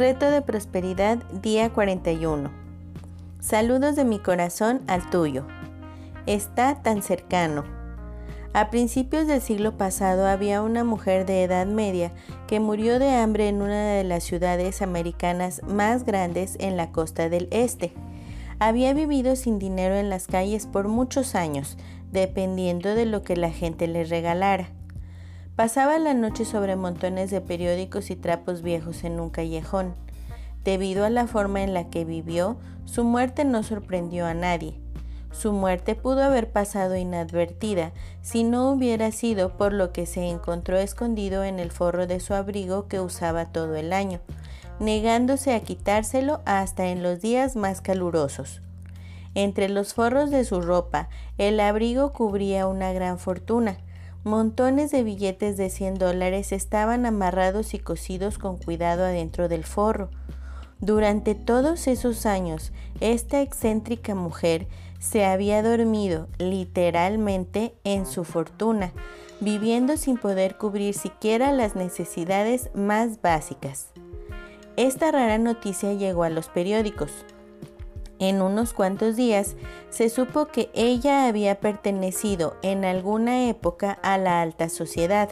Reto de Prosperidad, día 41. Saludos de mi corazón al tuyo. Está tan cercano. A principios del siglo pasado había una mujer de edad media que murió de hambre en una de las ciudades americanas más grandes en la costa del este. Había vivido sin dinero en las calles por muchos años, dependiendo de lo que la gente le regalara. Pasaba la noche sobre montones de periódicos y trapos viejos en un callejón. Debido a la forma en la que vivió, su muerte no sorprendió a nadie. Su muerte pudo haber pasado inadvertida si no hubiera sido por lo que se encontró escondido en el forro de su abrigo que usaba todo el año, negándose a quitárselo hasta en los días más calurosos. Entre los forros de su ropa, el abrigo cubría una gran fortuna. Montones de billetes de 100 dólares estaban amarrados y cosidos con cuidado adentro del forro. Durante todos esos años, esta excéntrica mujer se había dormido literalmente en su fortuna, viviendo sin poder cubrir siquiera las necesidades más básicas. Esta rara noticia llegó a los periódicos. En unos cuantos días se supo que ella había pertenecido en alguna época a la alta sociedad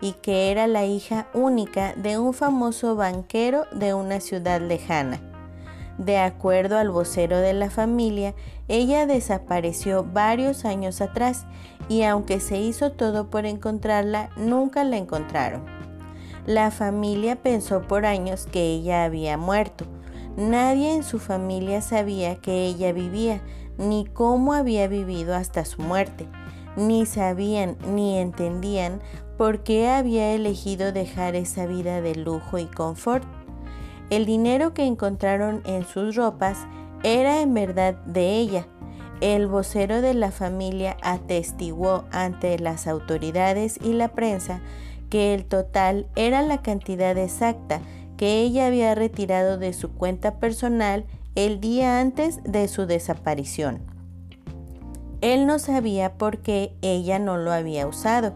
y que era la hija única de un famoso banquero de una ciudad lejana. De acuerdo al vocero de la familia, ella desapareció varios años atrás y aunque se hizo todo por encontrarla, nunca la encontraron. La familia pensó por años que ella había muerto. Nadie en su familia sabía que ella vivía, ni cómo había vivido hasta su muerte. Ni sabían ni entendían por qué había elegido dejar esa vida de lujo y confort. El dinero que encontraron en sus ropas era en verdad de ella. El vocero de la familia atestiguó ante las autoridades y la prensa que el total era la cantidad exacta que ella había retirado de su cuenta personal el día antes de su desaparición. Él no sabía por qué ella no lo había usado.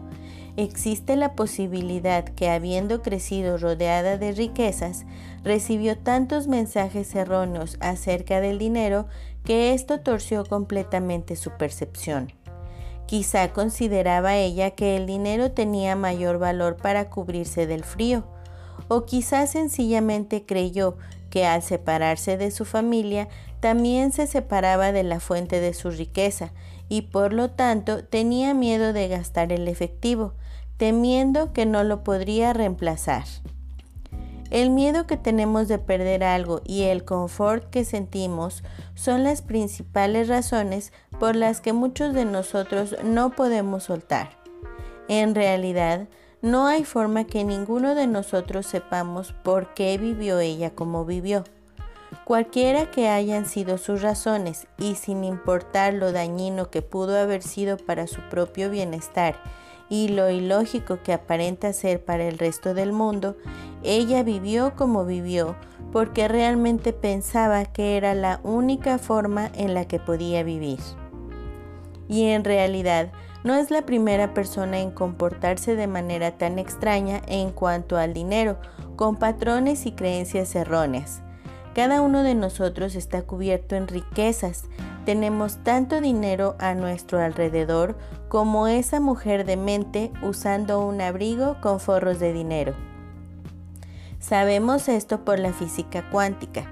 Existe la posibilidad que habiendo crecido rodeada de riquezas, recibió tantos mensajes erróneos acerca del dinero que esto torció completamente su percepción. Quizá consideraba ella que el dinero tenía mayor valor para cubrirse del frío, o quizá sencillamente creyó que al separarse de su familia también se separaba de la fuente de su riqueza y por lo tanto tenía miedo de gastar el efectivo, temiendo que no lo podría reemplazar. El miedo que tenemos de perder algo y el confort que sentimos son las principales razones por las que muchos de nosotros no podemos soltar. En realidad, no hay forma que ninguno de nosotros sepamos por qué vivió ella como vivió. Cualquiera que hayan sido sus razones y sin importar lo dañino que pudo haber sido para su propio bienestar y lo ilógico que aparenta ser para el resto del mundo, ella vivió como vivió porque realmente pensaba que era la única forma en la que podía vivir. Y en realidad no es la primera persona en comportarse de manera tan extraña en cuanto al dinero, con patrones y creencias erróneas. Cada uno de nosotros está cubierto en riquezas. Tenemos tanto dinero a nuestro alrededor como esa mujer de mente usando un abrigo con forros de dinero. Sabemos esto por la física cuántica.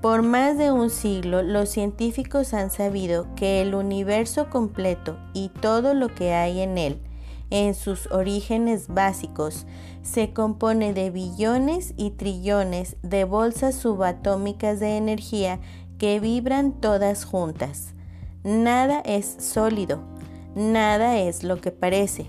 Por más de un siglo los científicos han sabido que el universo completo y todo lo que hay en él, en sus orígenes básicos, se compone de billones y trillones de bolsas subatómicas de energía que vibran todas juntas. Nada es sólido, nada es lo que parece.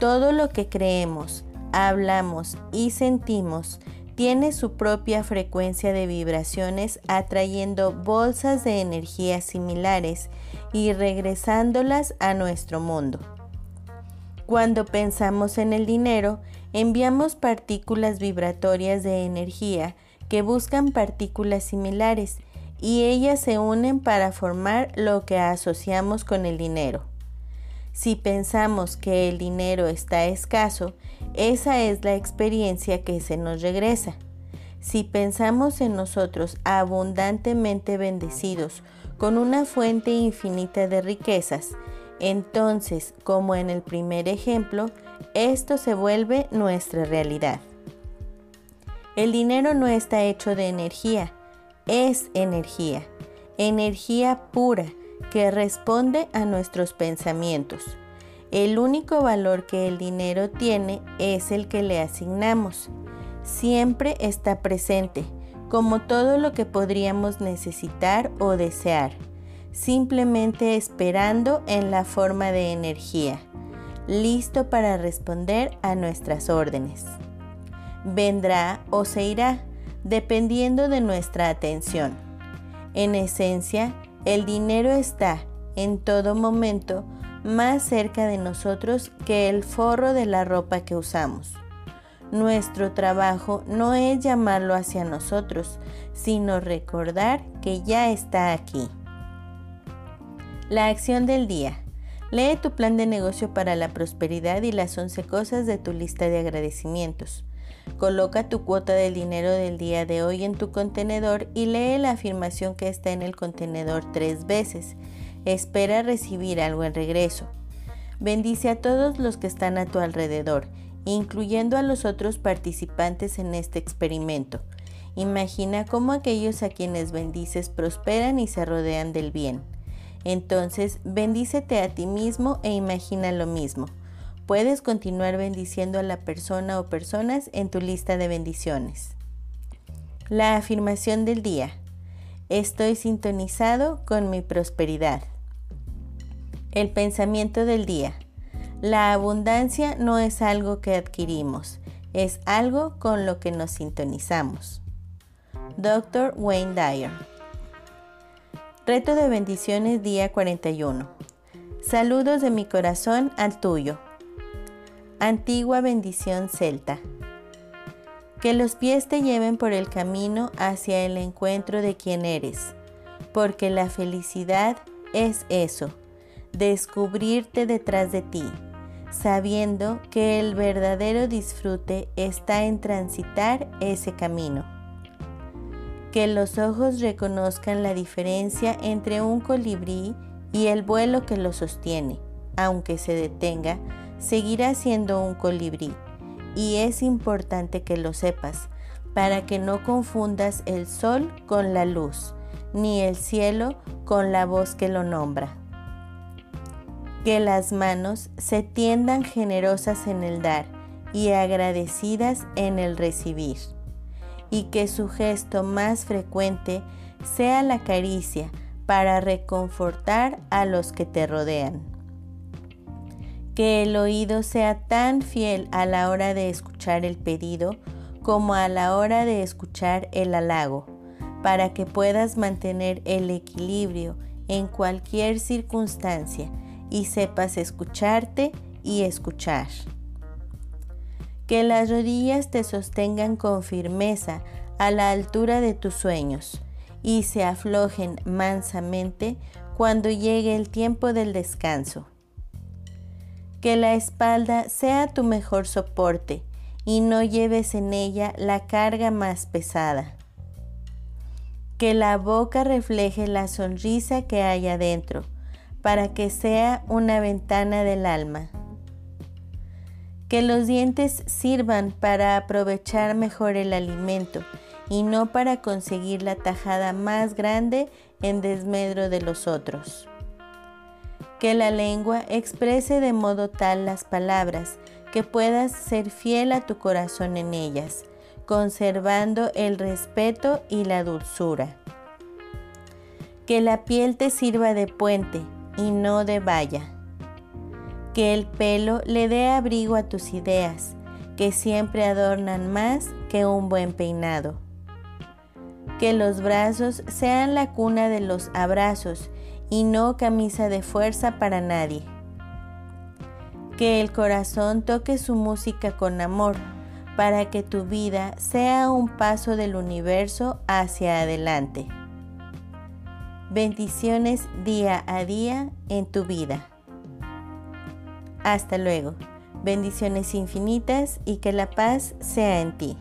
Todo lo que creemos, hablamos y sentimos tiene su propia frecuencia de vibraciones atrayendo bolsas de energía similares y regresándolas a nuestro mundo. Cuando pensamos en el dinero, enviamos partículas vibratorias de energía que buscan partículas similares y ellas se unen para formar lo que asociamos con el dinero. Si pensamos que el dinero está escaso, esa es la experiencia que se nos regresa. Si pensamos en nosotros abundantemente bendecidos con una fuente infinita de riquezas, entonces, como en el primer ejemplo, esto se vuelve nuestra realidad. El dinero no está hecho de energía, es energía, energía pura que responde a nuestros pensamientos. El único valor que el dinero tiene es el que le asignamos. Siempre está presente, como todo lo que podríamos necesitar o desear, simplemente esperando en la forma de energía, listo para responder a nuestras órdenes. Vendrá o se irá, dependiendo de nuestra atención. En esencia, el dinero está en todo momento más cerca de nosotros que el forro de la ropa que usamos. Nuestro trabajo no es llamarlo hacia nosotros, sino recordar que ya está aquí. La acción del día. Lee tu plan de negocio para la prosperidad y las 11 cosas de tu lista de agradecimientos. Coloca tu cuota del dinero del día de hoy en tu contenedor y lee la afirmación que está en el contenedor tres veces. Espera recibir algo en regreso. Bendice a todos los que están a tu alrededor incluyendo a los otros participantes en este experimento. Imagina cómo aquellos a quienes bendices prosperan y se rodean del bien. Entonces, bendícete a ti mismo e imagina lo mismo. Puedes continuar bendiciendo a la persona o personas en tu lista de bendiciones. La afirmación del día. Estoy sintonizado con mi prosperidad. El pensamiento del día. La abundancia no es algo que adquirimos, es algo con lo que nos sintonizamos. Dr. Wayne Dyer. Reto de bendiciones día 41. Saludos de mi corazón al tuyo. Antigua bendición celta. Que los pies te lleven por el camino hacia el encuentro de quien eres, porque la felicidad es eso, descubrirte detrás de ti sabiendo que el verdadero disfrute está en transitar ese camino. Que los ojos reconozcan la diferencia entre un colibrí y el vuelo que lo sostiene. Aunque se detenga, seguirá siendo un colibrí. Y es importante que lo sepas, para que no confundas el sol con la luz, ni el cielo con la voz que lo nombra que las manos se tiendan generosas en el dar y agradecidas en el recibir, y que su gesto más frecuente sea la caricia para reconfortar a los que te rodean. Que el oído sea tan fiel a la hora de escuchar el pedido como a la hora de escuchar el halago, para que puedas mantener el equilibrio en cualquier circunstancia y sepas escucharte y escuchar. Que las rodillas te sostengan con firmeza a la altura de tus sueños y se aflojen mansamente cuando llegue el tiempo del descanso. Que la espalda sea tu mejor soporte y no lleves en ella la carga más pesada. Que la boca refleje la sonrisa que hay adentro para que sea una ventana del alma. Que los dientes sirvan para aprovechar mejor el alimento y no para conseguir la tajada más grande en desmedro de los otros. Que la lengua exprese de modo tal las palabras que puedas ser fiel a tu corazón en ellas, conservando el respeto y la dulzura. Que la piel te sirva de puente y no de valla. Que el pelo le dé abrigo a tus ideas, que siempre adornan más que un buen peinado. Que los brazos sean la cuna de los abrazos y no camisa de fuerza para nadie. Que el corazón toque su música con amor para que tu vida sea un paso del universo hacia adelante. Bendiciones día a día en tu vida. Hasta luego. Bendiciones infinitas y que la paz sea en ti.